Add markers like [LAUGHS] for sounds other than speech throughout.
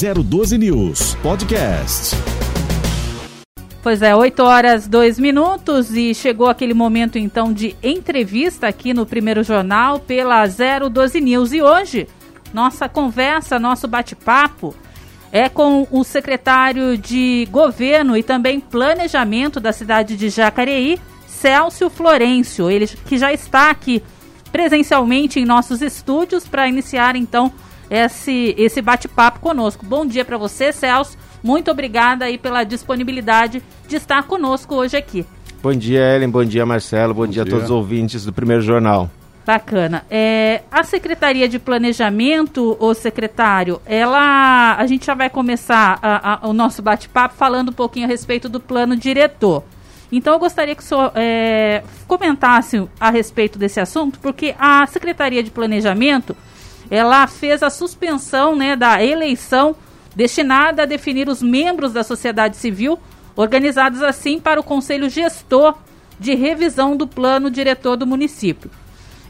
012 News Podcast. Pois é, 8 horas 2 minutos e chegou aquele momento então de entrevista aqui no primeiro jornal pela 012 News. E hoje, nossa conversa, nosso bate-papo é com o secretário de Governo e também Planejamento da cidade de Jacareí, Célcio Florencio. Ele que já está aqui presencialmente em nossos estúdios para iniciar então esse, esse bate-papo conosco. Bom dia para você, Celso. Muito obrigada aí pela disponibilidade de estar conosco hoje aqui. Bom dia, Ellen. Bom dia, Marcelo. Bom, Bom dia, dia, a todos os ouvintes do Primeiro Jornal. Bacana. É, a Secretaria de Planejamento, o secretário, ela. A gente já vai começar a, a, o nosso bate-papo falando um pouquinho a respeito do plano diretor. Então eu gostaria que o senhor é, comentasse a respeito desse assunto, porque a Secretaria de Planejamento ela fez a suspensão né, da eleição destinada a definir os membros da sociedade civil, organizados assim para o Conselho Gestor de Revisão do Plano Diretor do município.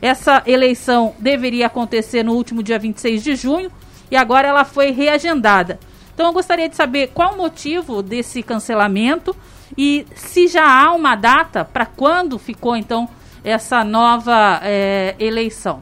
Essa eleição deveria acontecer no último dia 26 de junho e agora ela foi reagendada. Então eu gostaria de saber qual o motivo desse cancelamento e se já há uma data para quando ficou então essa nova é, eleição.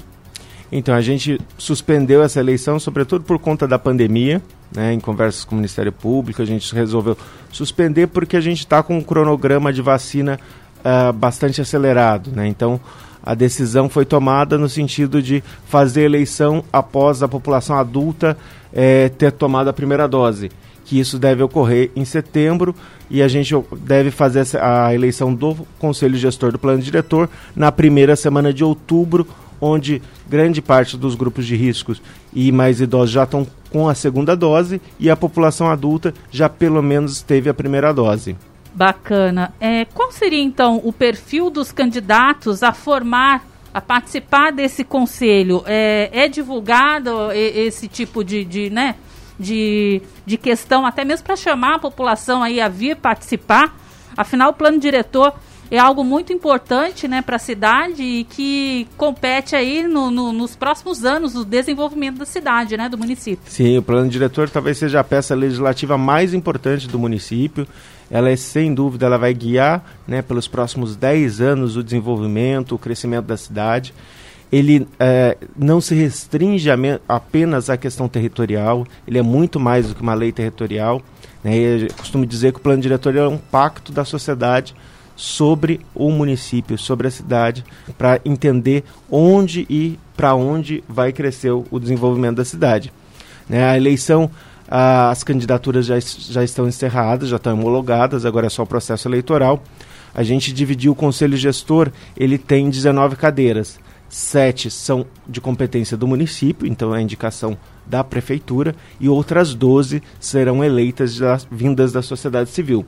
Então, a gente suspendeu essa eleição, sobretudo por conta da pandemia, né, em conversas com o Ministério Público, a gente resolveu suspender porque a gente está com um cronograma de vacina uh, bastante acelerado. Né? Então, a decisão foi tomada no sentido de fazer eleição após a população adulta eh, ter tomado a primeira dose, que isso deve ocorrer em setembro e a gente deve fazer a eleição do Conselho Gestor do Plano Diretor na primeira semana de outubro onde grande parte dos grupos de riscos e mais idosos já estão com a segunda dose e a população adulta já pelo menos teve a primeira dose. Bacana. É, qual seria então o perfil dos candidatos a formar, a participar desse conselho? É, é divulgado esse tipo de, de, né, de, de questão, até mesmo para chamar a população aí a vir participar? Afinal, o plano diretor é algo muito importante né, para a cidade e que compete aí no, no, nos próximos anos o desenvolvimento da cidade, né, do município. Sim, o plano diretor talvez seja a peça legislativa mais importante do município. Ela é, sem dúvida, ela vai guiar né, pelos próximos 10 anos o desenvolvimento, o crescimento da cidade. Ele é, não se restringe a apenas à questão territorial, ele é muito mais do que uma lei territorial. Né, eu costumo dizer que o plano diretor é um pacto da sociedade sobre o município, sobre a cidade, para entender onde e para onde vai crescer o desenvolvimento da cidade. Né, a eleição, as candidaturas já, já estão encerradas, já estão homologadas, agora é só o processo eleitoral. A gente dividiu o conselho gestor, ele tem 19 cadeiras. Sete são de competência do município, então é a indicação da prefeitura, e outras 12 serão eleitas vindas da sociedade civil.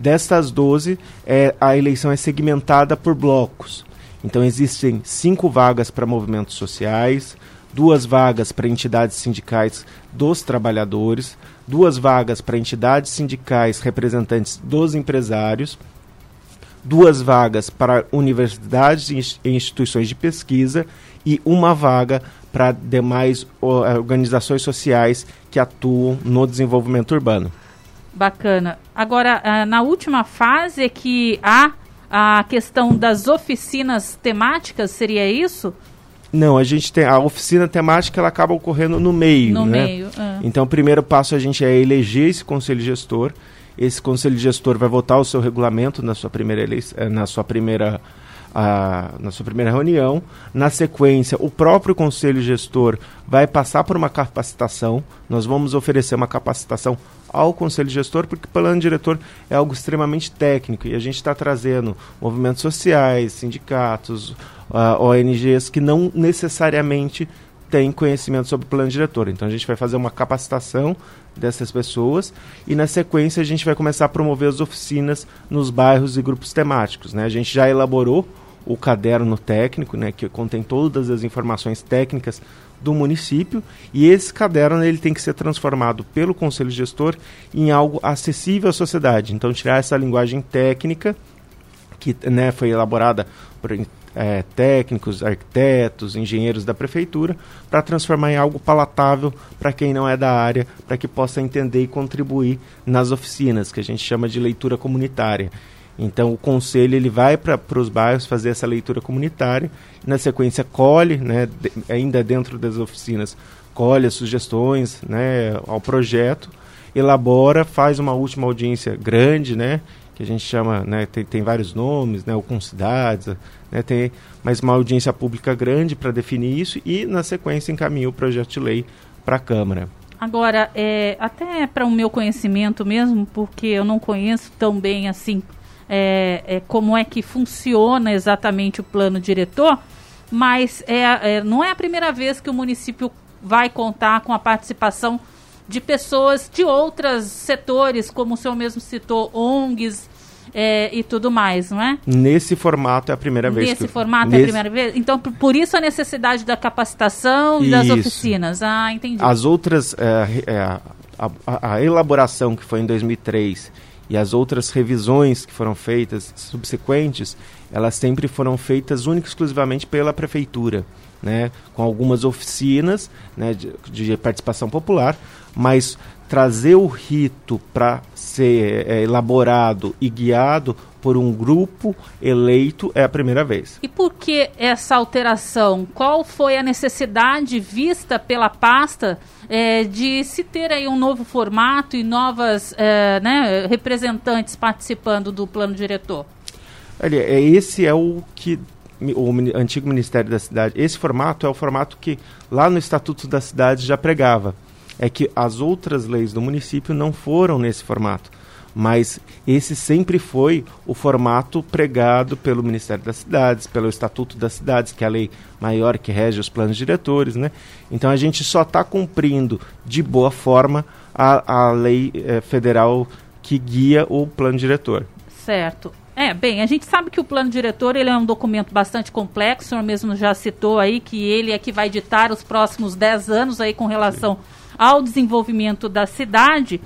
Destas 12, é, a eleição é segmentada por blocos. Então, existem cinco vagas para movimentos sociais, duas vagas para entidades sindicais dos trabalhadores, duas vagas para entidades sindicais representantes dos empresários, duas vagas para universidades e instituições de pesquisa e uma vaga para demais organizações sociais que atuam no desenvolvimento urbano. Bacana. Agora, ah, na última fase é que há a questão das oficinas temáticas, seria isso? Não, a gente tem a oficina temática, ela acaba ocorrendo no meio, no né? meio. É. Então, o primeiro passo a gente é eleger esse conselho gestor. Esse conselho gestor vai votar o seu regulamento na sua primeira eleição, eh, na sua primeira a, na sua primeira reunião. Na sequência, o próprio conselho gestor vai passar por uma capacitação. Nós vamos oferecer uma capacitação ao conselho gestor, porque o plano diretor é algo extremamente técnico e a gente está trazendo movimentos sociais, sindicatos, uh, ONGs que não necessariamente têm conhecimento sobre o plano diretor. Então a gente vai fazer uma capacitação dessas pessoas e na sequência a gente vai começar a promover as oficinas nos bairros e grupos temáticos. Né? A gente já elaborou o caderno técnico, né, que contém todas as informações técnicas do município, e esse caderno ele tem que ser transformado pelo conselho gestor em algo acessível à sociedade. Então tirar essa linguagem técnica que né, foi elaborada por é, técnicos, arquitetos, engenheiros da prefeitura, para transformar em algo palatável para quem não é da área, para que possa entender e contribuir nas oficinas, que a gente chama de leitura comunitária. Então o conselho ele vai para os bairros fazer essa leitura comunitária, na sequência colhe, né, de, ainda dentro das oficinas, colhe as sugestões né, ao projeto, elabora, faz uma última audiência grande, né, que a gente chama, né, tem, tem vários nomes, né, ou com cidades, né, tem mais uma audiência pública grande para definir isso e, na sequência, encaminha o projeto de lei para a Câmara. Agora, é, até para o meu conhecimento mesmo, porque eu não conheço tão bem assim é, é, como é que funciona exatamente o plano diretor, mas é, é, não é a primeira vez que o município vai contar com a participação de pessoas de outros setores, como o senhor mesmo citou, ONGs, é, e tudo mais, não é? Nesse formato é a primeira vez. Nesse que... formato Nesse... é a primeira vez? Então, por isso a necessidade da capacitação e das oficinas. Ah, entendi. As outras, é, é, a, a, a, elaboração que foi em 2003 e as outras revisões que foram feitas subsequentes, elas sempre foram feitas única e exclusivamente pela prefeitura. Né, com algumas oficinas né, de, de participação popular, mas trazer o rito para ser é, elaborado e guiado por um grupo eleito é a primeira vez. E por que essa alteração? Qual foi a necessidade vista pela pasta é, de se ter aí um novo formato e novas é, né, representantes participando do plano diretor? Olha, é, esse é o que o antigo Ministério da Cidade, esse formato é o formato que lá no Estatuto da Cidade já pregava é que as outras leis do município não foram nesse formato. Mas esse sempre foi o formato pregado pelo Ministério das Cidades, pelo Estatuto das Cidades, que é a lei maior que rege os planos diretores. Né? Então a gente só está cumprindo de boa forma a, a lei eh, federal que guia o plano diretor. Certo. É, bem, a gente sabe que o plano diretor ele é um documento bastante complexo, o senhor mesmo já citou aí que ele é que vai ditar os próximos 10 anos aí com relação Sim ao desenvolvimento da cidade.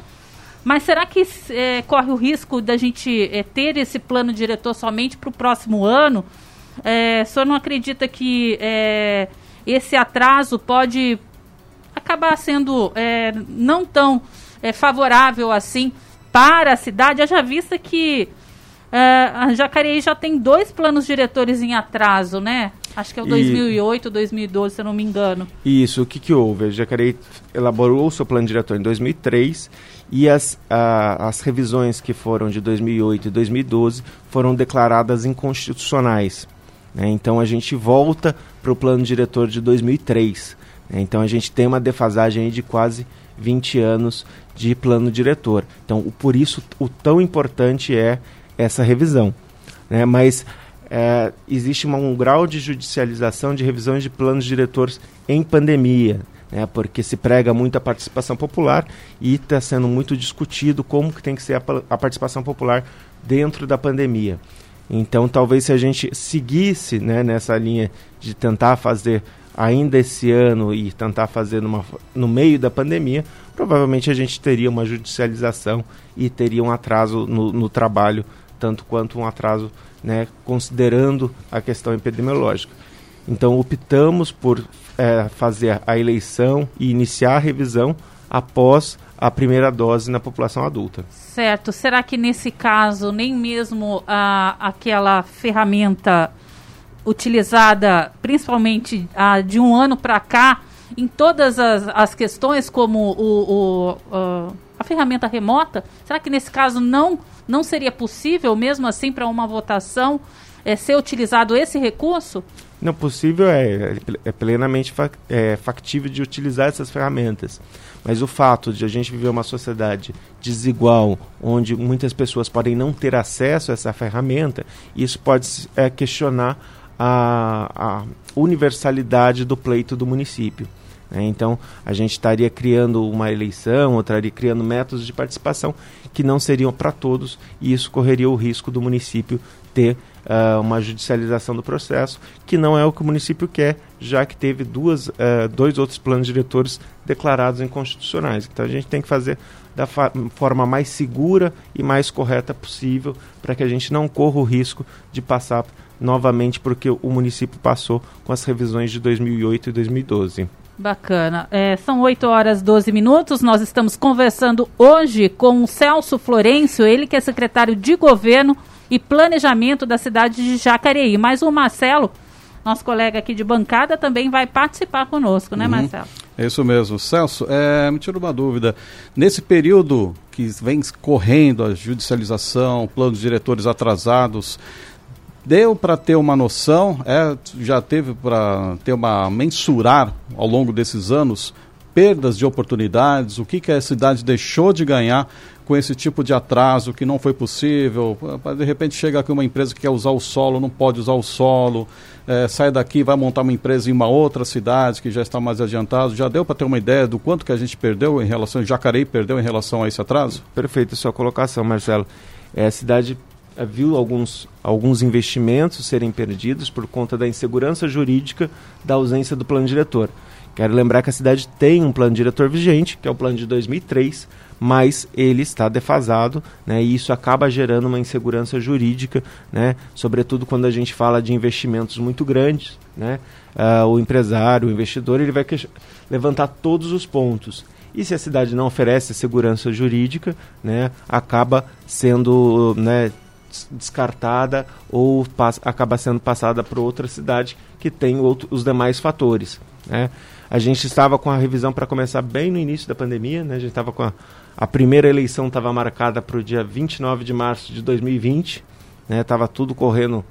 Mas será que é, corre o risco da gente é, ter esse plano diretor somente para o próximo ano? É, o senhor não acredita que é, esse atraso pode acabar sendo é, não tão é, favorável assim para a cidade? Haja vista que a Jacareí já tem dois planos diretores em atraso, né? Acho que é o 2008, e... 2012, se eu não me engano. Isso, o que, que houve? A Jacareí elaborou o seu plano diretor em 2003 e as, a, as revisões que foram de 2008 e 2012 foram declaradas inconstitucionais. Né? Então a gente volta para o plano diretor de 2003. Né? Então a gente tem uma defasagem de quase 20 anos de plano diretor. Então o, por isso o tão importante é essa revisão. Né? Mas é, existe uma, um grau de judicialização de revisões de planos diretores em pandemia, né, porque se prega muito a participação popular e está sendo muito discutido como que tem que ser a, a, participação popular dentro da pandemia. Então, talvez se a gente seguisse né, nessa linha de tentar fazer ainda esse ano e tentar fazer numa, no meio da pandemia, provavelmente a gente teria uma judicialização e teria um atraso no, no trabalho, tanto quanto um atraso né, considerando a questão epidemiológica. Então, optamos por é, fazer a eleição e iniciar a revisão após a primeira dose na população adulta. Certo. Será que nesse caso nem mesmo a, aquela ferramenta utilizada, principalmente a, de um ano para cá, em todas as, as questões, como o, o, a ferramenta remota, será que nesse caso não não seria possível, mesmo assim, para uma votação, é, ser utilizado esse recurso? Não, possível é, é plenamente fa é, factível de utilizar essas ferramentas. Mas o fato de a gente viver uma sociedade desigual, onde muitas pessoas podem não ter acesso a essa ferramenta, isso pode é, questionar a, a universalidade do pleito do município. Né? Então, a gente estaria criando uma eleição, ou estaria criando métodos de participação que não seriam para todos, e isso correria o risco do município ter uh, uma judicialização do processo, que não é o que o município quer, já que teve duas, uh, dois outros planos diretores declarados inconstitucionais. Então a gente tem que fazer da forma mais segura e mais correta possível para que a gente não corra o risco de passar novamente porque o município passou com as revisões de 2008 e 2012. Bacana. É, são 8 horas 12 minutos. Nós estamos conversando hoje com o Celso Florencio, ele que é secretário de governo e planejamento da cidade de Jacareí. Mas o Marcelo, nosso colega aqui de bancada, também vai participar conosco, né, uhum. Marcelo? É isso mesmo. Celso, é, me tira uma dúvida. Nesse período que vem correndo a judicialização, planos diretores atrasados, Deu para ter uma noção, é, já teve para ter uma mensurar ao longo desses anos perdas de oportunidades, o que, que a cidade deixou de ganhar com esse tipo de atraso que não foi possível. De repente chega aqui uma empresa que quer usar o solo, não pode usar o solo, é, sai daqui vai montar uma empresa em uma outra cidade que já está mais adiantado. Já deu para ter uma ideia do quanto que a gente perdeu em relação, Jacareí perdeu em relação a esse atraso? Perfeito a sua colocação, Marcelo. É, a cidade viu alguns, alguns investimentos serem perdidos por conta da insegurança jurídica da ausência do plano diretor. Quero lembrar que a cidade tem um plano diretor vigente, que é o plano de 2003, mas ele está defasado, né, e isso acaba gerando uma insegurança jurídica, né, sobretudo quando a gente fala de investimentos muito grandes, né, uh, o empresário, o investidor, ele vai levantar todos os pontos. E se a cidade não oferece segurança jurídica, né, acaba sendo né, descartada ou acaba sendo passada para outra cidade que tem outro, os demais fatores. Né? A gente estava com a revisão para começar bem no início da pandemia, né? a gente estava com a, a primeira eleição estava marcada para o dia 29 de março de 2020, estava né? tudo correndo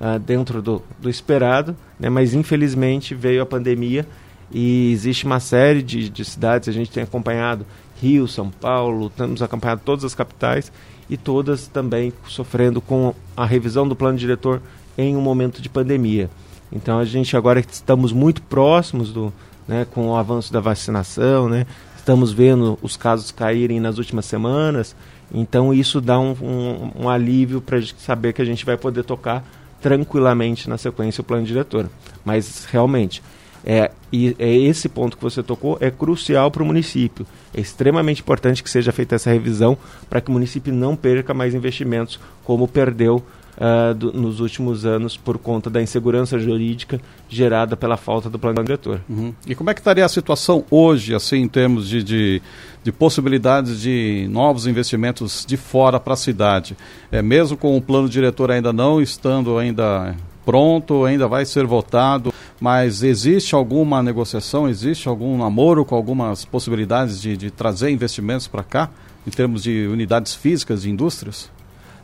uh, dentro do, do esperado, né? mas infelizmente veio a pandemia e existe uma série de, de cidades, a gente tem acompanhado Rio, São Paulo, temos acompanhado todas as capitais e todas também sofrendo com a revisão do plano diretor em um momento de pandemia. Então a gente agora estamos muito próximos do, né, com o avanço da vacinação, né, estamos vendo os casos caírem nas últimas semanas, então isso dá um, um, um alívio para saber que a gente vai poder tocar tranquilamente na sequência o plano diretor. Mas realmente é, e é esse ponto que você tocou é crucial para o município. É extremamente importante que seja feita essa revisão para que o município não perca mais investimentos, como perdeu uh, do, nos últimos anos por conta da insegurança jurídica gerada pela falta do plano diretor. Uhum. E como é que estaria a situação hoje, assim, em termos de, de, de possibilidades de novos investimentos de fora para a cidade? É, mesmo com o plano diretor ainda não estando ainda pronto, ainda vai ser votado, mas existe alguma negociação, existe algum namoro com algumas possibilidades de, de trazer investimentos para cá, em termos de unidades físicas de indústrias?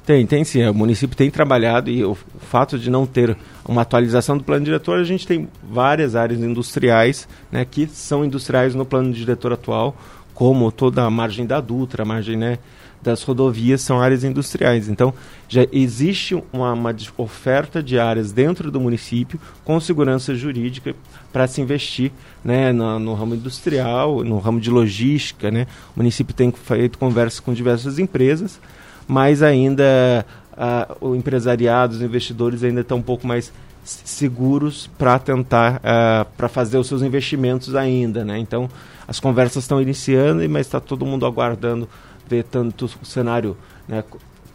Tem, tem sim. O município tem trabalhado e o fato de não ter uma atualização do plano diretor, a gente tem várias áreas industriais né, que são industriais no plano diretor atual, como toda a margem da Dutra, a margem né, das rodovias são áreas industriais. Então, já existe uma, uma oferta de áreas dentro do município com segurança jurídica para se investir né, no, no, ramo industrial, no ramo de logística. Né? O município tem feito conversas com diversas empresas, mas ainda uh, o empresariado, os investidores ainda estão um pouco mais seguros para tentar uh, para fazer os seus investimentos ainda, né? Então as conversas estão iniciando, mas está todo mundo aguardando ver tanto o cenário né,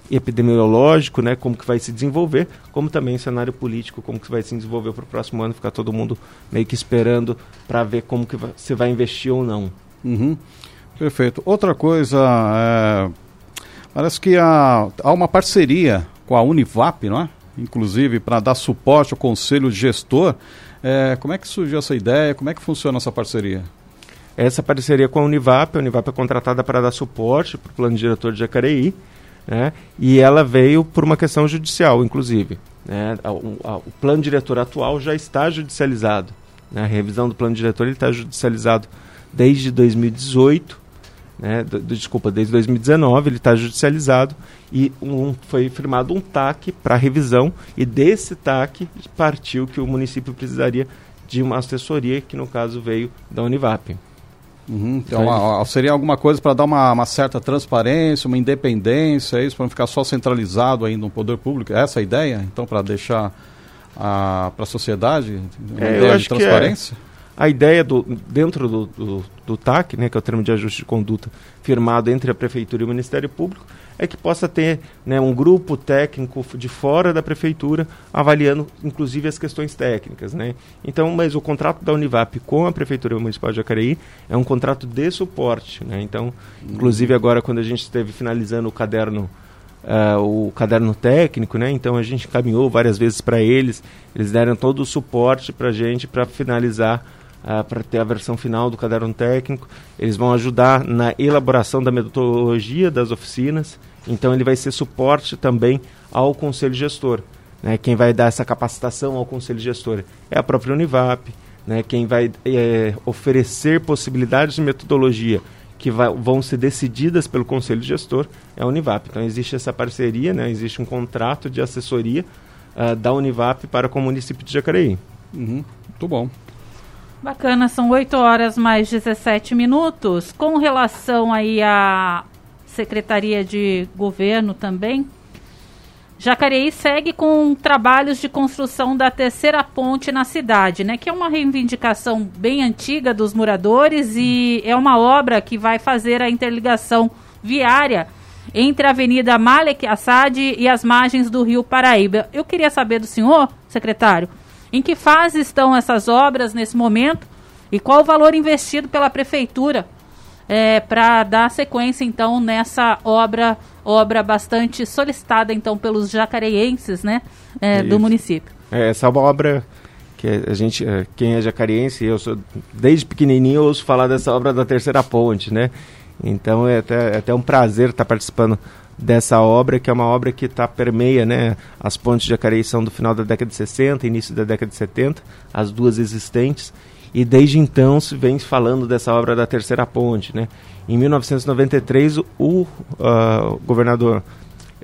epidemiológico, né, como que vai se desenvolver, como também o cenário político, como que vai se desenvolver para o próximo ano, ficar todo mundo meio que esperando para ver como que vai, se vai investir ou não. Uhum. Perfeito. Outra coisa, é, parece que há, há uma parceria com a Univap, não é? Inclusive para dar suporte ao conselho gestor. É, como é que surgiu essa ideia? Como é que funciona essa parceria? Essa parceria com a Univap. A Univap é contratada para dar suporte para o plano diretor de Jacareí, né? e ela veio por uma questão judicial, inclusive. Né? A, a, o plano diretor atual já está judicializado. Né? A revisão do plano diretor está judicializado desde 2018, né? Do, do, desculpa, desde 2019 ele está judicializado e um, foi firmado um TAC para revisão e desse TAC partiu que o município precisaria de uma assessoria que no caso veio da Univap. Uhum, então, uma, seria alguma coisa para dar uma, uma, certa transparência, uma independência, é isso, para não ficar só centralizado ainda no poder público? É essa a ideia? Então, para deixar para a sociedade? Uma É, eu ideia acho de que é. transparência? A ideia do, dentro do, do, do TAC, né, que é o termo de ajuste de conduta firmado entre a Prefeitura e o Ministério Público, é que possa ter né, um grupo técnico de fora da Prefeitura avaliando, inclusive, as questões técnicas. Né? Então, mas o contrato da Univap com a Prefeitura Municipal de Jacareí é um contrato de suporte. Né? Então, inclusive agora, quando a gente esteve finalizando o caderno ah, o caderno técnico, né? Então a gente encaminhou várias vezes para eles, eles deram todo o suporte para a gente para finalizar, para ter a versão final do caderno técnico. Eles vão ajudar na elaboração da metodologia das oficinas. Então ele vai ser suporte também ao conselho gestor. Né? Quem vai dar essa capacitação ao conselho gestor é a própria Univap. Né? Quem vai eh, oferecer possibilidades de metodologia que vai- vão ser decididas pelo conselho gestor é a Univap. Então existe essa parceria, né? existe um contrato de assessoria ah, da Univap para com o município de Jacareí. Uhum. Muito bom. Bacana, são 8 horas mais 17 minutos. Com relação aí à Secretaria de Governo também, Jacareí segue com trabalhos de construção da terceira ponte na cidade, né? Que é uma reivindicação bem antiga dos moradores e é uma obra que vai fazer a interligação viária entre a Avenida Malek Assad e as margens do Rio Paraíba. Eu queria saber do senhor, secretário, em que fase estão essas obras nesse momento? E qual o valor investido pela prefeitura para dar sequência então nessa obra obra bastante solicitada então pelos jacareienses né é, do município? É, essa é obra que a gente, eh, quem é jacariense, eu sou desde pequenininho eu ouço falar dessa obra da terceira ponte, né? Então é até, é até um prazer estar participando dessa obra, que é uma obra que tá, permeia, né? As pontes de Jacareí são do final da década de 60, início da década de 70, as duas existentes, e desde então se vem falando dessa obra da terceira ponte, né? Em 1993, o, ah, governador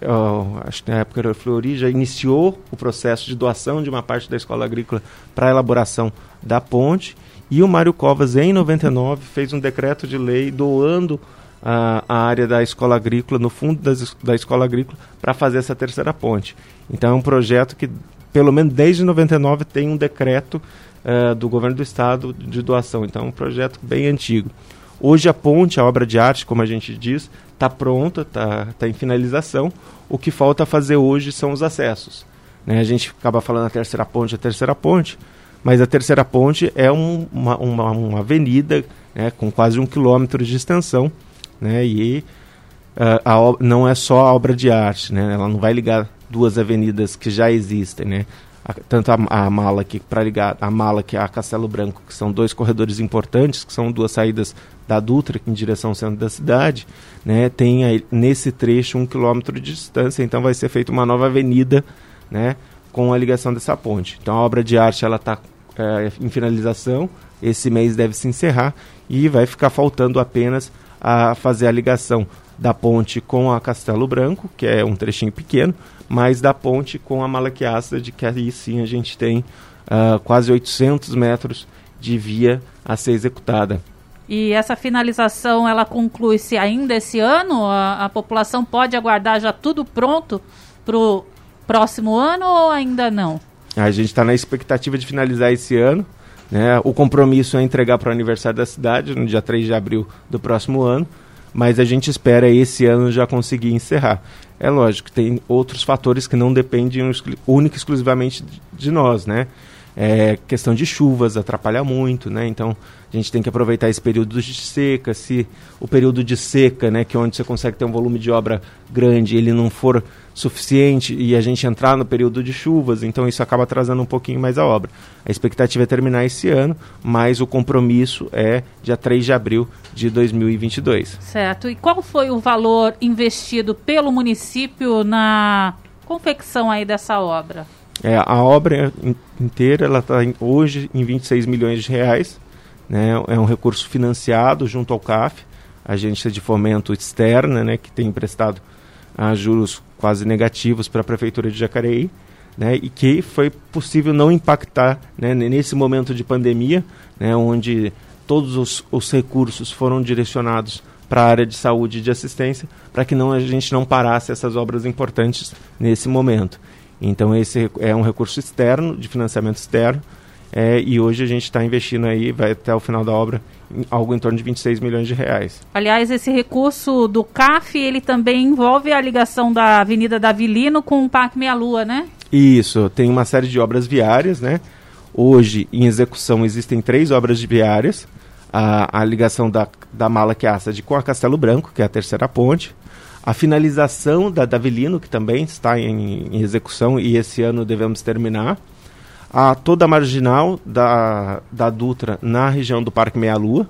ah, acho que na época era Flori, já iniciou o processo de doação de uma parte da escola agrícola para a elaboração da ponte. E o Mário Covas, em 99, fez um decreto de lei doando ah, a área da escola agrícola, no fundo das da escola agrícola, para fazer essa terceira ponte. Então é um projeto que, pelo menos desde 99, tem um decreto ah, do governo do estado de doação. Então é um projeto bem antigo. Hoje a ponte, a obra de arte, como a gente diz, está pronta, está tá em finalização. O que falta fazer hoje são os acessos. né? A gente acaba falando a terceira ponte, a terceira ponte, mas a terceira ponte é um- uma, uma, uma avenida né, com quase um quilômetro de extensão, né, e ah, a não é só a obra de arte, né, ela não vai ligar duas avenidas que já existem, né, a- tanto a, a mala aqui para ligar a mala que é a Castelo Branco, que são dois corredores importantes, que são duas saídas da Dutra em direção ao centro da cidade, né, tem aí, nesse trecho um quilômetro de distância, então vai ser feita uma nova avenida, né, com a ligação dessa ponte. Então a obra de arte ela está em finalização, esse mês deve se encerrar e vai ficar faltando apenas a fazer a ligação da ponte com a Castelo Branco, que é um trechinho pequeno, mas da ponte com a Malaquiaça, de que aí sim a gente tem ah, quase 800 metros de via a ser executada. e essa finalização ela conclui-se ainda esse ano a, a população pode aguardar já tudo pronto para o próximo ano ou ainda não A gente está na expectativa de finalizar esse ano. Né? O compromisso é entregar para o aniversário da cidade, no dia 3 de abril do próximo ano, mas a gente espera esse ano já conseguir encerrar. É lógico, tem outros fatores que não dependem única e exclusivamente de nós, né? É, questão de chuvas atrapalha muito, né? Então a gente tem que aproveitar esse período de seca. Se o período de seca, né, que é onde você consegue ter um volume de obra grande, ele não for suficiente e a gente entrar no período de chuvas, então isso acaba atrasando um pouquinho mais a obra. A expectativa é terminar esse ano, mas o compromisso é dia 3 de abril de 2022. certo e qual foi o valor investido pelo município na confecção aí dessa obra É, a obra in- inteira ela está hoje em 26 milhões de reais. Né? É um recurso financiado junto ao CAF, agência de fomento externa, né, que tem emprestado a juros quase negativos para a prefeitura de Jacareí, né, e que foi possível não impactar né, nesse momento de pandemia, né, onde todos os, os recursos foram direcionados para a área de saúde e de assistência, para que não a gente não parasse essas obras importantes nesse momento. Então esse é um recurso externo, de financiamento externo, é, e hoje a gente está investindo aí, vai até o final da obra, em algo em torno de 26 milhões de reais. Aliás, esse recurso do CAF, ele também envolve a ligação da Avenida Davilino com o Parque Meia Lua, né? Isso, tem uma série de obras viárias, né? Hoje, em execução, existem três obras de viárias. A, a ligação da, da Mala Quiaçade com a Castelo Branco, que é a terceira ponte. A finalização da Davilino, que também está em, em execução e esse ano devemos terminar a toda a marginal da, da Dutra na região do Parque Meia Lua.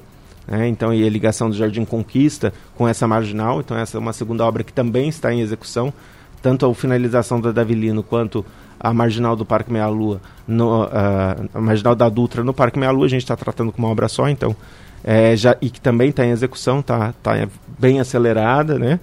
Né? Então, e a ligação do Jardim Conquista com essa marginal. Então, essa é uma segunda obra que também está em execução. Tanto a finalização da Davilino quanto a marginal do Parque Meia Lua, no, uh, a marginal da Dutra no Parque Meia Lua, a gente está tratando com uma obra só, então, é, já, e que também está em execução, está tá bem acelerada, né?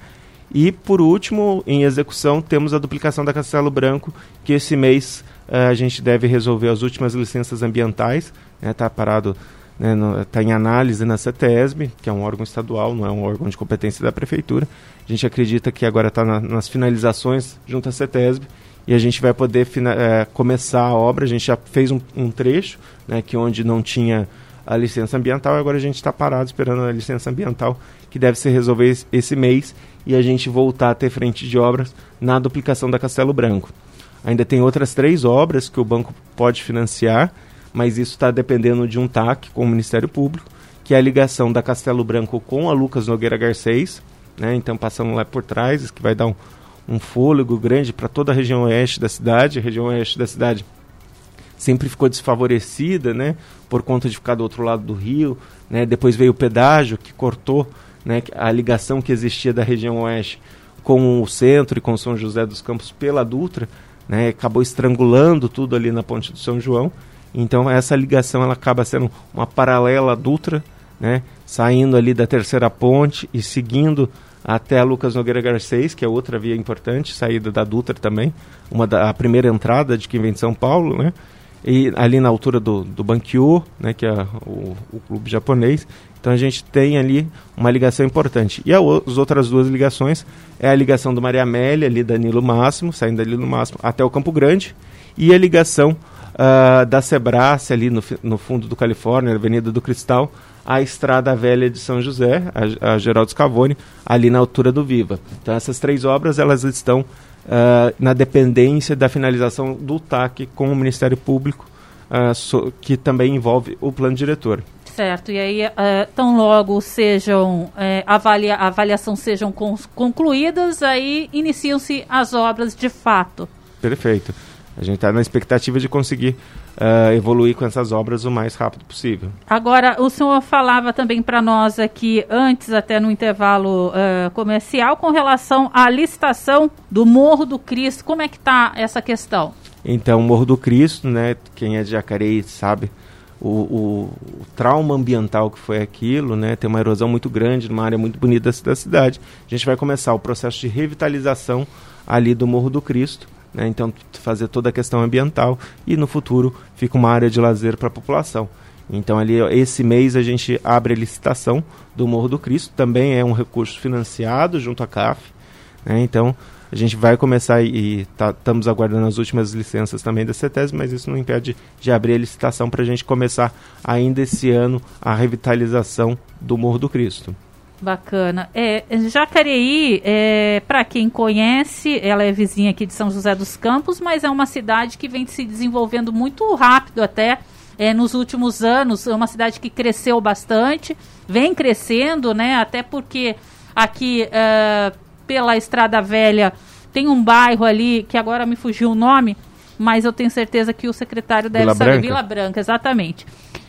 E, por último, em execução, temos a duplicação da Castelo Branco, que esse mês uh, a gente deve resolver as últimas licenças ambientais. Está né, tá parado, está né, tá em análise na CETESB, que é um órgão estadual, não é um órgão de competência da Prefeitura. A gente acredita que agora está na, nas finalizações junto à CETESB e a gente vai poder uh, começar a obra. A gente já fez um, um trecho, né, que onde não tinha a licença ambiental, agora a gente está parado esperando a licença ambiental, que deve ser resolvida esse mês, e a gente voltar a ter frente de obras na duplicação da Castelo Branco. Ainda tem outras três obras que o banco pode financiar, mas isso está dependendo de um TAC com o Ministério Público, que é a ligação da Castelo Branco com a Lucas Nogueira Garcês, né? então passando lá por trás, que vai dar um, um fôlego grande para toda a região oeste da cidade. A região oeste da cidade sempre ficou desfavorecida, né, por conta de ficar do outro lado do rio, né? Depois veio o pedágio que cortou, né, a ligação que existia da região oeste com o centro e com São José dos Campos pela Dutra, né? Acabou estrangulando tudo ali na Ponte do São João. Então essa ligação ela acaba sendo uma paralela à Dutra, né? Saindo ali da terceira ponte e seguindo até a Lucas Nogueira Garcês, que é outra via importante, saída da Dutra também, uma da a primeira entrada de quem vem de São Paulo, né? E ali na altura do, do Bankyo, né, que é o, o, clube japonês. Então a gente tem ali uma ligação importante. E as outras duas ligações é a ligação do Maria Amélia, ali da Nilo Máximo, saindo dali no Máximo até o Campo Grande, e a ligação uh, da Sebrace, ali no, no fundo do Califórnia, Avenida do Cristal, à Estrada Velha de São José, a, a Geraldo Scavone, ali na altura do Viva. Então essas três obras elas estão uh, na dependência da finalização do TAC com o Ministério Público, uh, so, que também envolve o plano diretor. Certo, e aí uh, tão logo sejam eh, avalia, a avaliação sejam concluídas, aí iniciam-se as obras de fato. Perfeito. A gente está na expectativa de conseguir uh, evoluir com essas obras o mais rápido possível. Agora, o senhor falava também para nós aqui, antes até no intervalo uh, comercial, com relação à licitação do Morro do Cristo. Como é que está essa questão? Então, o Morro do Cristo, né, quem é de Jacareí sabe o, o, o, trauma ambiental que foi aquilo, né? Tem uma erosão muito grande numa área muito bonita da cidade. A gente vai começar o processo de revitalização ali do Morro do Cristo. Né? Então, fazer toda a questão ambiental e no futuro fica uma área de lazer para a população. Então, ali, esse mês a gente abre a licitação do Morro do Cristo, também é um recurso financiado junto à CAF. Né? Então, a gente vai começar e estamos tá, aguardando as últimas licenças também da CETES, mas isso não impede de abrir a licitação para a gente começar ainda esse ano a revitalização do Morro do Cristo. Bacana. É, Jacareí, é, para quem conhece, ela é vizinha aqui de São José dos Campos, mas é uma cidade que vem se desenvolvendo muito rápido até é, nos últimos anos. É uma cidade que cresceu bastante, vem crescendo, né? Até porque aqui é, pela Estrada Velha tem um bairro ali que agora me fugiu o nome, mas eu tenho certeza que o secretário deve Vila saber. Branca. Vila Branca, exatamente.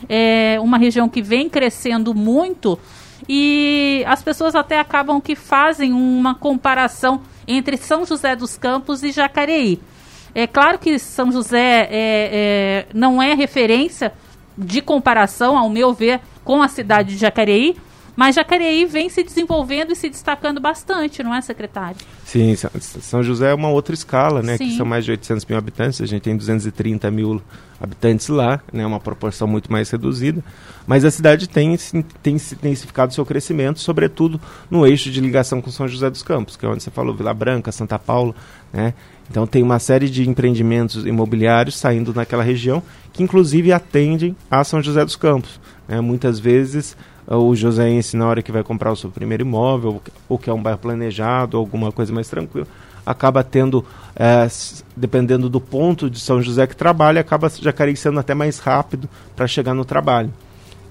É uma região que vem crescendo muito e as pessoas até acabam que fazem uma comparação entre São José dos Campos e Jacareí. É claro que São José é, é, não é referência de comparação, ao meu ver, com a cidade de Jacareí, Mas Jacareí vem se desenvolvendo e se destacando bastante, não é, secretário? Sim, São José é uma outra escala, né? Sim. Que são mais de 800 mil habitantes, a gente tem 230 mil habitantes lá, né? Uma proporção muito mais reduzida. Mas a cidade tem, tem intensificado seu crescimento, sobretudo no eixo de ligação com São José dos Campos, que é onde você falou Vila Branca, Santa Paula, né? Então tem uma série de empreendimentos imobiliários saindo naquela região que inclusive atendem a São José dos Campos. Né? Muitas vezes o joseense, na hora que vai comprar o seu primeiro imóvel, ou que é um bairro planejado, alguma coisa mais tranquila, acaba tendo, é, dependendo do ponto de São José que trabalha, acaba Jacareí sendo até mais rápido para chegar no trabalho.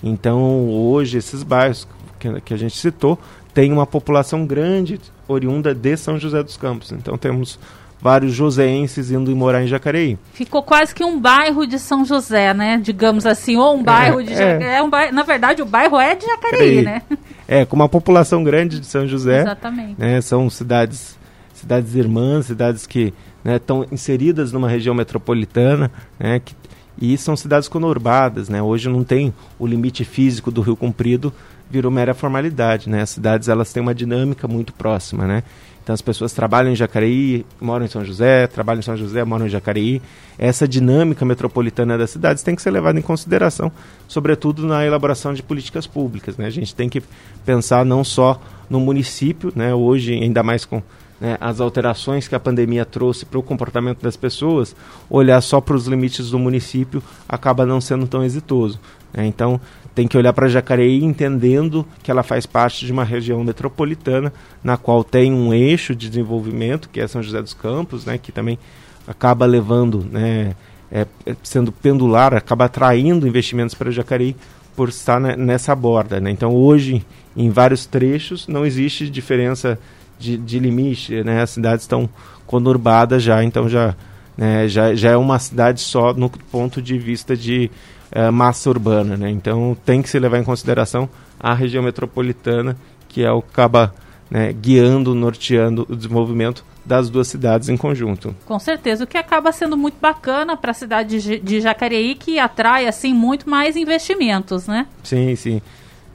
Então, hoje, esses bairros que, que a gente citou têm uma população grande oriunda de São José dos Campos. Então, temos vários joseenses indo morar em Jacareí. Ficou quase que um bairro de São José, né? Digamos assim, ou um bairro é, de Jacareí. É. é um bairro, na verdade, o bairro é de Jacareí, né? É, com uma população grande de São José. Exatamente. Né, são cidades, cidades irmãs, cidades que estão né, inseridas numa região metropolitana, né? Que, e são cidades conurbadas, né? Hoje não tem o limite físico do Rio Comprido, virou mera formalidade, né? As cidades elas têm uma dinâmica muito próxima, né? Então as pessoas trabalham em Jacareí, moram em São José, trabalham em São José, moram em Jacareí. Essa dinâmica metropolitana das cidades tem que ser levada em consideração, sobretudo na elaboração de políticas públicas. Né? A gente tem que pensar não só no município, né? hoje ainda mais com né, as alterações que a pandemia trouxe para o comportamento das pessoas, olhar só para os limites do município acaba não sendo tão exitoso. Né? Então, tem que olhar para Jacareí entendendo que ela faz parte de uma região metropolitana, na qual tem um eixo de desenvolvimento, que é São José dos Campos, né, que também acaba levando, né, é, é sendo pendular, acaba atraindo investimentos para Jacareí por estar nessa borda. Né? Então, hoje, em vários trechos, não existe diferença de, de limite, né? as cidades estão conurbadas já, então já, né, já, já é uma cidade só no ponto de vista de é, massa urbana. Né? Então tem que se levar em consideração a região metropolitana, que é o que acaba né, guiando, norteando o desenvolvimento das duas cidades em conjunto. Com certeza, o que acaba sendo muito bacana para a cidade de Jacareí, que atrai assim muito mais investimentos, né? Sim, sim.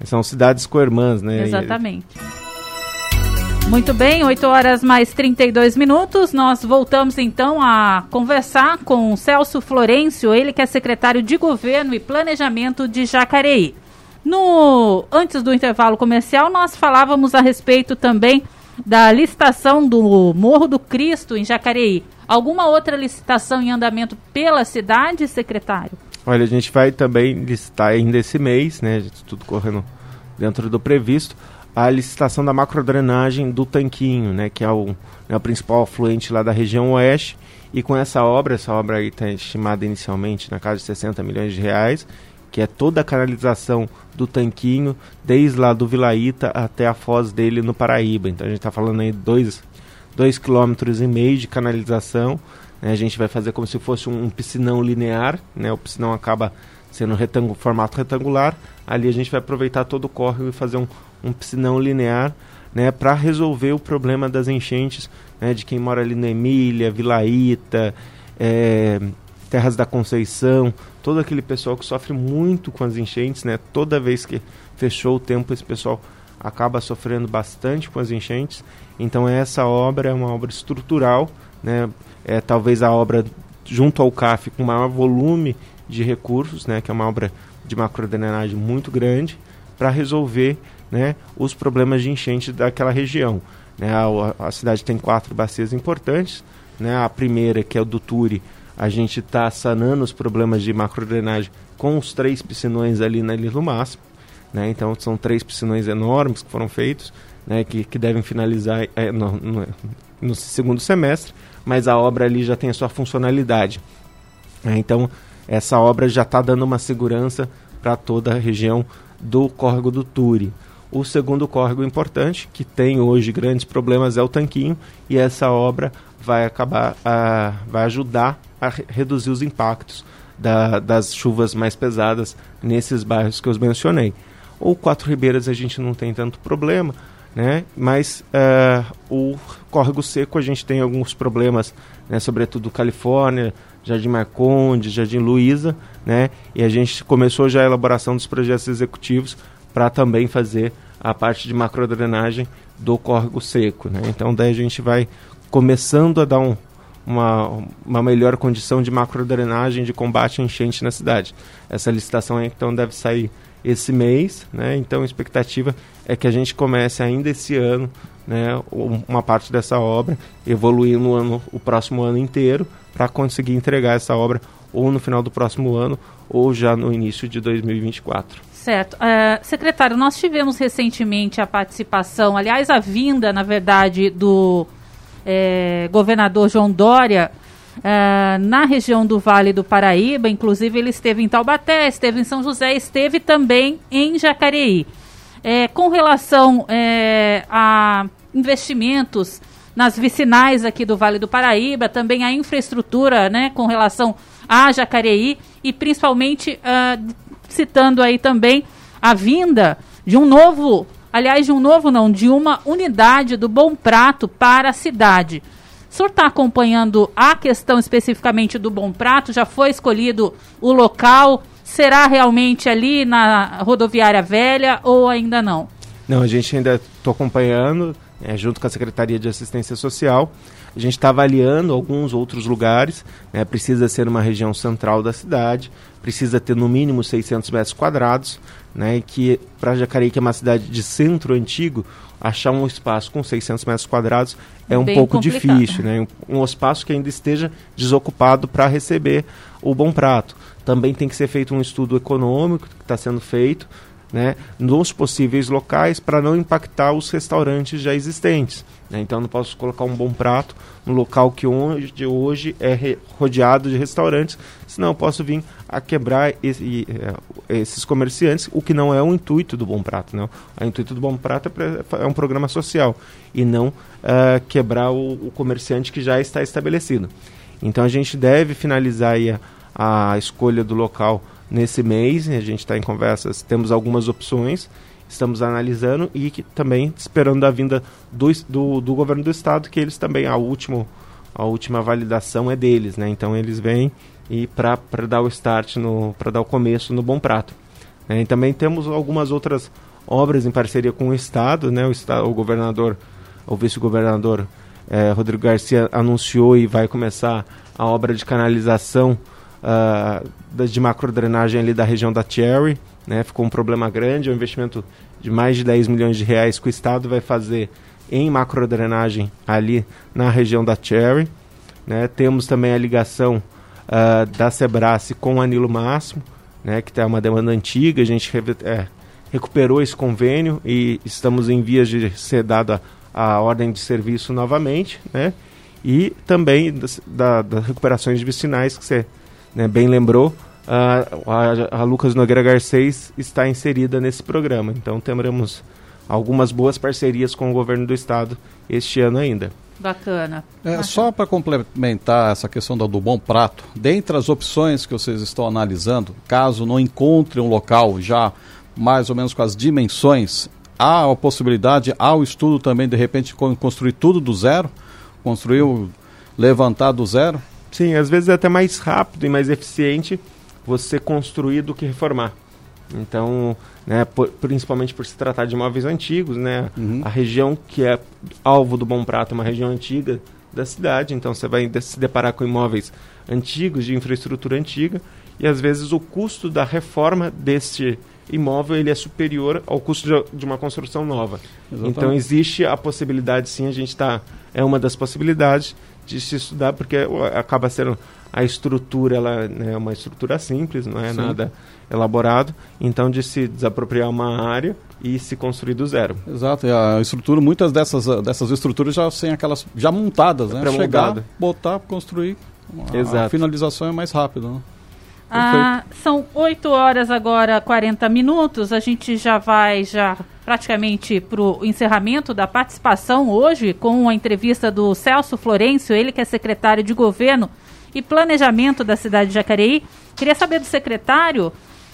São cidades co-irmãs, né? Exatamente. Muito bem, 8 horas mais 32 minutos. Nós voltamos então a conversar com o Celso Florencio, ele que é secretário de Governo e Planejamento de Jacareí. No antes do intervalo comercial, nós falávamos a respeito também da licitação do Morro do Cristo em Jacareí. Alguma outra licitação em andamento pela cidade, secretário? Olha, a gente vai também licitar ainda esse mês, né? Tudo correndo dentro do previsto a licitação da macrodrenagem do Tanquinho, né, que é o, é o principal afluente lá da região oeste. E com essa obra, essa obra aí está estimada inicialmente na casa de 60 milhões de reais, que é toda a canalização do Tanquinho, desde lá do Vilaíta até a foz dele no Paraíba. Então a gente está falando aí dois, dois quilômetros e meio de canalização. Né, a gente vai fazer como se fosse um, um piscinão linear, né, o piscinão acaba sendo retangu formato retangular. Ali a gente vai aproveitar todo o córrego e fazer um, um piscinão linear, né, para resolver o problema das enchentes, né, de quem mora ali na Emília, Vilaíta, é, Terras da Conceição, todo aquele pessoal que sofre muito com as enchentes, né, toda vez que fechou o tempo esse pessoal acaba sofrendo bastante com as enchentes. Então essa obra é uma obra estrutural, né, é talvez a obra junto ao CAF com maior volume de recursos, né, que é uma obra de macrodrenagem muito grande, para resolver né, os problemas de enchente daquela região. Né, a, a, cidade tem quatro bacias importantes. Né, a primeira, que é o do Turi, a gente está sanando os problemas de macrodrenagem com os três piscinões ali na Ilha do Máximo. Né, então, são três piscinões enormes que foram feitos, né, que, que devem finalizar é, no, no, no, segundo semestre, mas a obra ali já tem a sua funcionalidade. Né, então, essa obra já está dando uma segurança para toda a região do córrego do Turi. O segundo córrego importante, que tem hoje grandes problemas, é o Tanquinho, e essa obra vai acabar, a, vai ajudar a reduzir os impactos da, das chuvas mais pesadas nesses bairros que eu mencionei. O Quatro Ribeiras a gente não tem tanto problema, né? mas uh, o córrego seco a gente tem alguns problemas, né? sobretudo Califórnia, Jardim Marconde, Jardim Luiza, né? e a gente começou já a elaboração dos projetos executivos para também fazer a parte de macrodrenagem do córrego seco. Né? Então daí a gente vai começando a dar um, uma, uma melhor condição de macrodrenagem de combate à enchente na cidade. Essa licitação então deve sair esse mês, né? então a expectativa é que a gente comece ainda esse ano né, uma parte dessa obra, evoluir no ano, o próximo ano inteiro para conseguir entregar essa obra ou no final do próximo ano ou já no início de 2024. Certo. Uh, secretário, nós tivemos recentemente a participação, aliás, a vinda, na verdade, do é, governador João Dória uh, na região do Vale do Paraíba. Inclusive, ele esteve em Taubaté, esteve em São José, esteve também em Jacareí. Com relação a investimentos nas vicinais aqui do Vale do Paraíba, também a infraestrutura né, com relação a Jacareí e principalmente uh, citando aí também a vinda de um novo, aliás, de um novo não, de uma unidade do Bom Prato para a cidade. O senhor está acompanhando a questão especificamente do Bom Prato? Já foi escolhido o local? Será realmente ali na rodoviária velha ou ainda não? Não, a gente ainda está acompanhando, é, junto com a Secretaria de Assistência Social. A gente está avaliando alguns outros lugares, né? precisa ser uma região central da cidade, precisa ter no mínimo 600 metros quadrados, né? e que para Jacareí, que é uma cidade de centro antigo, achar um espaço com 600 metros quadrados é um Bem pouco complicado. difícil, né? Um, um espaço que ainda esteja desocupado para receber o Bom Prato. Também tem que ser feito um estudo econômico que está sendo feito, né, nos possíveis locais para não impactar os restaurantes já existentes. Né? Então não posso colocar um bom prato no local que hoje, hoje é rodeado de restaurantes, senão eu posso vir a quebrar esse, é, esses comerciantes, o que não é o intuito do Bom Prato. Não. O intuito do Bom Prato é, é um programa social e não uh, quebrar o, o, comerciante que já está estabelecido. Então a gente deve finalizar a, a escolha do local nesse mês. A gente está em conversas, temos algumas opções, estamos analisando e que, também esperando a vinda do, do, do, governo do estado, que eles também, a, último, a última validação é deles, né? Então eles vêm e para dar o start, para dar o começo no Bom Prato. É, e também temos algumas outras obras em parceria com o estado, né? O, estado, o governador, o vice-governador é, Rodrigo Garcia anunciou e vai começar a obra de canalização uh, de macrodrenagem ali da região da Cherry, né? Ficou um problema grande, é um investimento de mais de 10 milhões de reais que o Estado vai fazer em macrodrenagem ali na região da Cherry. Né? Temos também a ligação uh, da Sebrace com a Nilo Máximo, né? que é uma demanda antiga, a gente é, recuperou esse convênio e estamos em vias de ser dada a ordem de serviço novamente, né? E também das, da, das recuperações vicinais que você né, bem lembrou, a, a, a, Lucas Nogueira Garcês está inserida nesse programa. Então teremos algumas boas parcerias com o governo do estado este ano ainda. Bacana. É, só para complementar essa questão do, do, bom prato, dentre as opções que vocês estão analisando, caso não encontre um local já mais ou menos com as dimensões, há a possibilidade, há o estudo também de repente construir tudo do zero, construir, levantar do zero? Sim, às vezes é até mais rápido e mais eficiente você construir do que reformar. Então, né, por, principalmente por se tratar de imóveis antigos, né, uhum. a região que é alvo do Bom Prato é uma região antiga da cidade, então você vai se deparar com imóveis antigos, de infraestrutura antiga, e às vezes o custo da reforma deste imóvel ele é superior ao custo de, de uma construção nova. Exatamente. Então existe a possibilidade, sim, a gente está é uma das possibilidades de se estudar, porque acaba sendo a estrutura, ela né, é uma estrutura simples, não é Sim. nada elaborado, então de se desapropriar uma área e se construir do zero. Exato, e a estrutura, muitas dessas, dessas estruturas já sem aquelas já montadas, né? Chegar, botar, construir, a, a finalização é mais rápida, né? Ah, são 8 horas agora, 40 minutos. A gente já vai já praticamente para o encerramento da participação hoje com a entrevista do Celso Florencio, ele que é secretário de Governo e Planejamento da cidade de Jacareí. Queria saber do secretário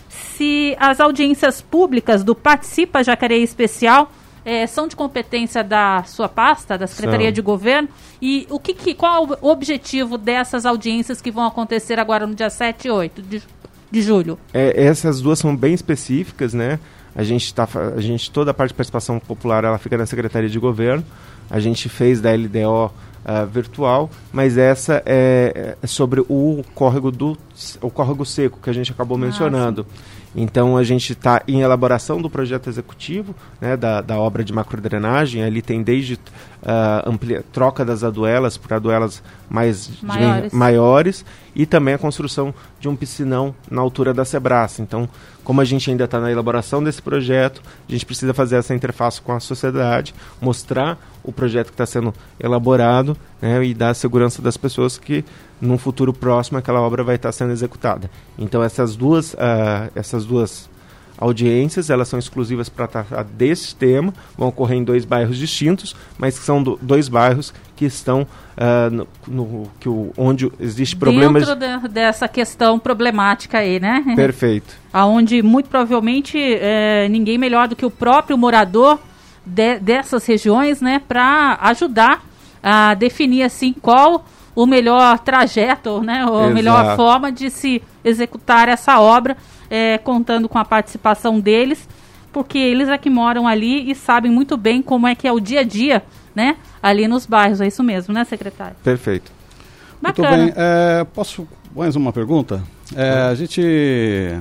se as audiências públicas do Participa Jacareí Especial é, são de competência da sua pasta, da Secretaria são. de Governo, e o que, que, qual é o objetivo dessas audiências que vão acontecer agora no dia 7 e 8 de, de julho? É, essas duas são bem específicas, né? A gente tá, a gente toda a parte de participação popular ela fica na Secretaria de Governo. A gente fez da LDO uh, ah, virtual, mas essa é, é, sobre o córrego do o córrego seco que a gente acabou ah, mencionando. Então a gente está em elaboração do projeto executivo né, da, da obra de macrodrenagem. Ali tem desde uh, amplia, troca das aduelas por aduelas mais maiores. maiores e também a construção de um piscinão na altura da Sebraça. Então, como a gente ainda está na elaboração desse projeto, a gente precisa fazer essa interface com a sociedade, mostrar o projeto que está sendo elaborado né, e dar a segurança das pessoas que, num futuro próximo, aquela obra vai estar tá sendo executada. Então, essas duas, uh, essas duas audiências, elas são exclusivas para tratar desse tema, vão ocorrer em dois bairros distintos, mas que são do, dois bairros que estão uh, no, no, que o, onde existe problemas dentro de, dessa questão problemática aí, né? Perfeito. [LAUGHS] Aonde muito provavelmente é, ninguém melhor do que o próprio morador de, dessas regiões, né, para ajudar a definir assim qual o melhor trajeto, né, ou a melhor forma de se executar essa obra é, contando com a participação deles, porque eles é que moram ali e sabem muito bem como é que é o dia a dia, né? Ali nos bairros, é isso mesmo, né, secretário? Perfeito. Bacana. Muito bem. É, posso mais uma pergunta? É, a gente,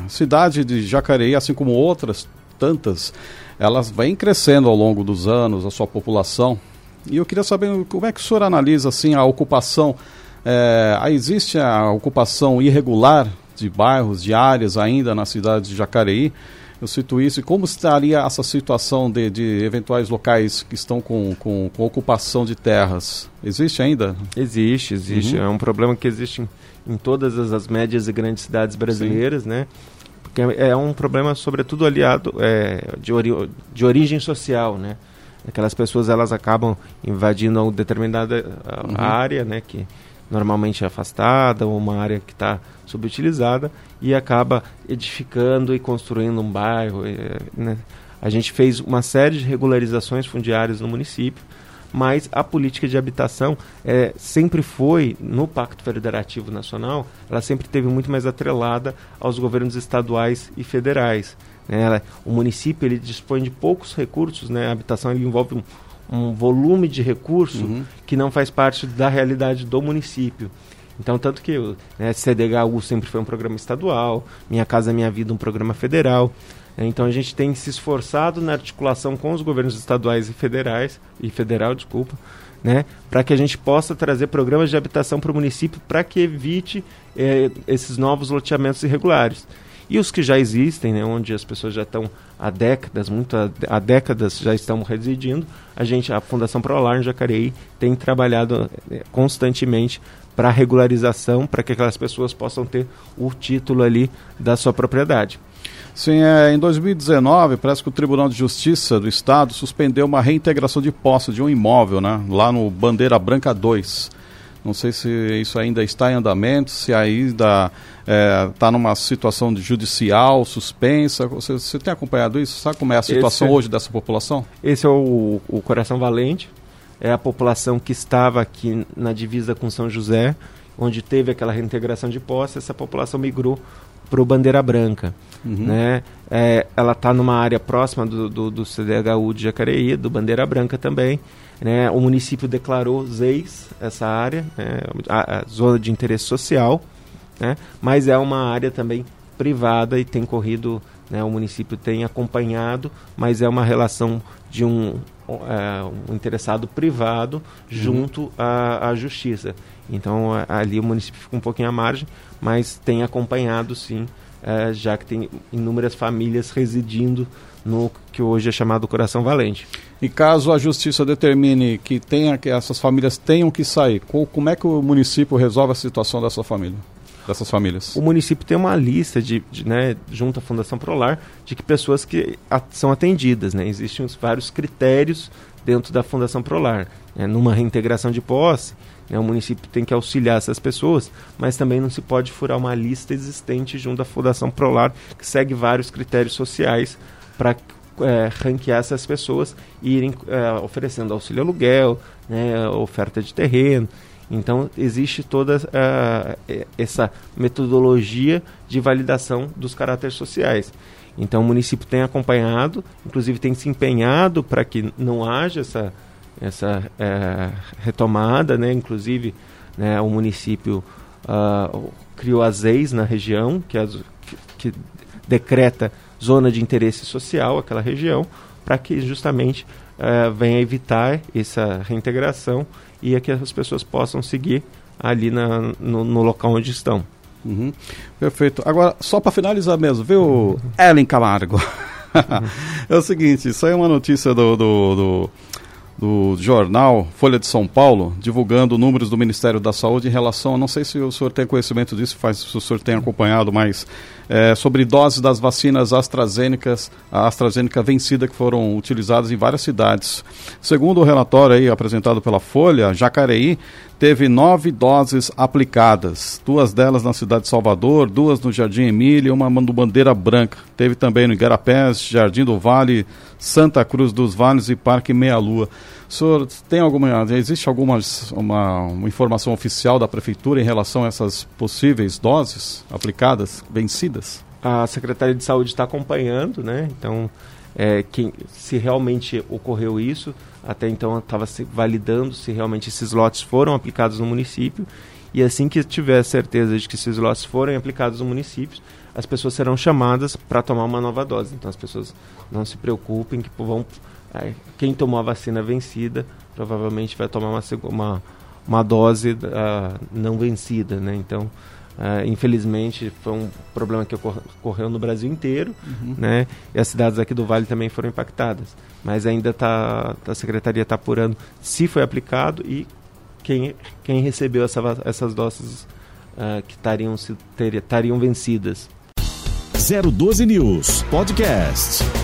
cidade de Jacareí, assim como outras tantas, elas vêm crescendo ao longo dos anos, a sua população. E eu queria saber como é que o senhor analisa assim a ocupação. É, existe a ocupação irregular de bairros, de áreas ainda na cidade de Jacareí. Eu cito isso. E como estaria essa situação de, de eventuais locais que estão com, com, com, ocupação de terras? Existe ainda? Existe, existe. Uhum. É um problema que existe em, em, todas as, médias e grandes cidades brasileiras, Sim. né? Porque é um problema, sobretudo, aliado é, de, ori de origem social, né? Aquelas pessoas, elas acabam invadindo uma determinada uhum. área, né? Que, normalmente afastada ou uma área que está subutilizada e acaba edificando e construindo um bairro. Né? A gente fez uma série de regularizações fundiárias no município, mas a política de habitação é, sempre foi, no Pacto Federativo Nacional, ela sempre teve muito mais atrelada aos governos estaduais e federais. Né? O município ele dispõe de poucos recursos, né? a habitação envolve um um volume de recurso uhum. que não faz parte da realidade do município. Então, tanto que o né, CDHU sempre foi um programa estadual, Minha Casa Minha Vida um programa federal. Então, a gente tem se esforçado na articulação com os governos estaduais e federais, e federal, desculpa, né, para que a gente possa trazer programas de habitação para o município para que evite eh, esses novos loteamentos irregulares. E os que já existem, né, onde as pessoas já estão há décadas, muito há, décadas já estão residindo, a gente, a Fundação Prolar em Jacareí tem trabalhado é, constantemente para regularização, para que aquelas pessoas possam ter o título ali da sua propriedade. Sim, é, em 2019, parece que o Tribunal de Justiça do Estado suspendeu uma reintegração de posse de um imóvel, né, lá no Bandeira Branca 2. Não sei se isso ainda está em andamento, se ainda está é, numa situação de judicial, suspensa. Você, você, tem acompanhado isso? Sabe como é a situação esse, hoje dessa população? Esse é o, o Coração Valente. É a população que estava aqui na divisa com São José, onde teve aquela reintegração de posse. Essa população migrou para o Bandeira Branca. Uhum. Né? É, ela está numa área próxima do, do, do CDHU de Jacareí, do Bandeira Branca também. Né? O município declarou ZEIS, essa área, né? a, a, zona de interesse social, né? mas é uma área também privada e tem corrido, né? o município tem acompanhado, mas é uma relação de um, é, um interessado privado uhum. junto à, à justiça. Então ali o município fica um pouquinho à margem, mas tem acompanhado sim, é, já que tem inúmeras famílias residindo no que hoje é chamado Coração Valente. E caso a justiça determine que, tenha, que essas famílias tenham que sair, como é que o município resolve a situação dessa família? Dessas famílias? O município tem uma lista de, de né, junto à Fundação Prolar de que pessoas que a, são atendidas. Né? Existem vários critérios dentro da Fundação Prolar. Né? Numa reintegração de posse, né, o município tem que auxiliar essas pessoas, mas também não se pode furar uma lista existente junto à Fundação Prolar, que segue vários critérios sociais para é, ranquear essas pessoas e irem é, oferecendo auxílio aluguel, né, oferta de terreno. Então, existe toda uh, essa metodologia de validação dos caráteres sociais. Então o município tem acompanhado, inclusive tem se empenhado para que não haja essa, essa é, retomada, né? Inclusive né, o município uh, criou as EIs na região, que, as, que, que decreta zona de interesse social, aquela região, para que justamente uh, venha evitar essa reintegração e é que as pessoas possam seguir ali na, no, no local onde estão. Uhum. Perfeito. Agora, só para finalizar mesmo, viu, uhum. Ellen Camargo? Uhum. [LAUGHS] é o seguinte, aí é uma notícia do, do, do do jornal Folha de São Paulo, divulgando números do Ministério da Saúde em relação, não sei se o senhor tem conhecimento disso, faz, se o senhor tem acompanhado, mas é, sobre doses das vacinas AstraZeneca, a AstraZeneca vencida que foram utilizadas em várias cidades. Segundo o relatório aí apresentado pela Folha, Jacareí teve nove doses aplicadas, duas delas na cidade de Salvador, duas no Jardim Emília e uma no Bandeira Branca. Teve também no Igarapés, Jardim do Vale, Santa Cruz dos Vales e Parque Meia Lua. O senhor tem alguma, existe alguma uma, uma informação oficial da Prefeitura em relação a essas possíveis doses aplicadas, vencidas? A Secretaria de Saúde está acompanhando, né? Então, é, quem, se realmente ocorreu isso, até então estava se validando se realmente esses lotes foram aplicados no município. E assim que tiver certeza de que esses lotes forem aplicados no município, as pessoas serão chamadas para tomar uma nova dose. Então as pessoas não se preocupem que vão. É, quem tomou a vacina vencida provavelmente vai tomar uma, uma, uma dose uh, não vencida. Né? Então Uh, infelizmente, foi um problema que ocorreu no Brasil inteiro, uhum. né? E as cidades aqui do Vale também foram impactadas. Mas ainda tá, a Secretaria está apurando se foi aplicado e quem, quem recebeu essa, essas doses uh, que estariam vencidas. 012 News Podcast.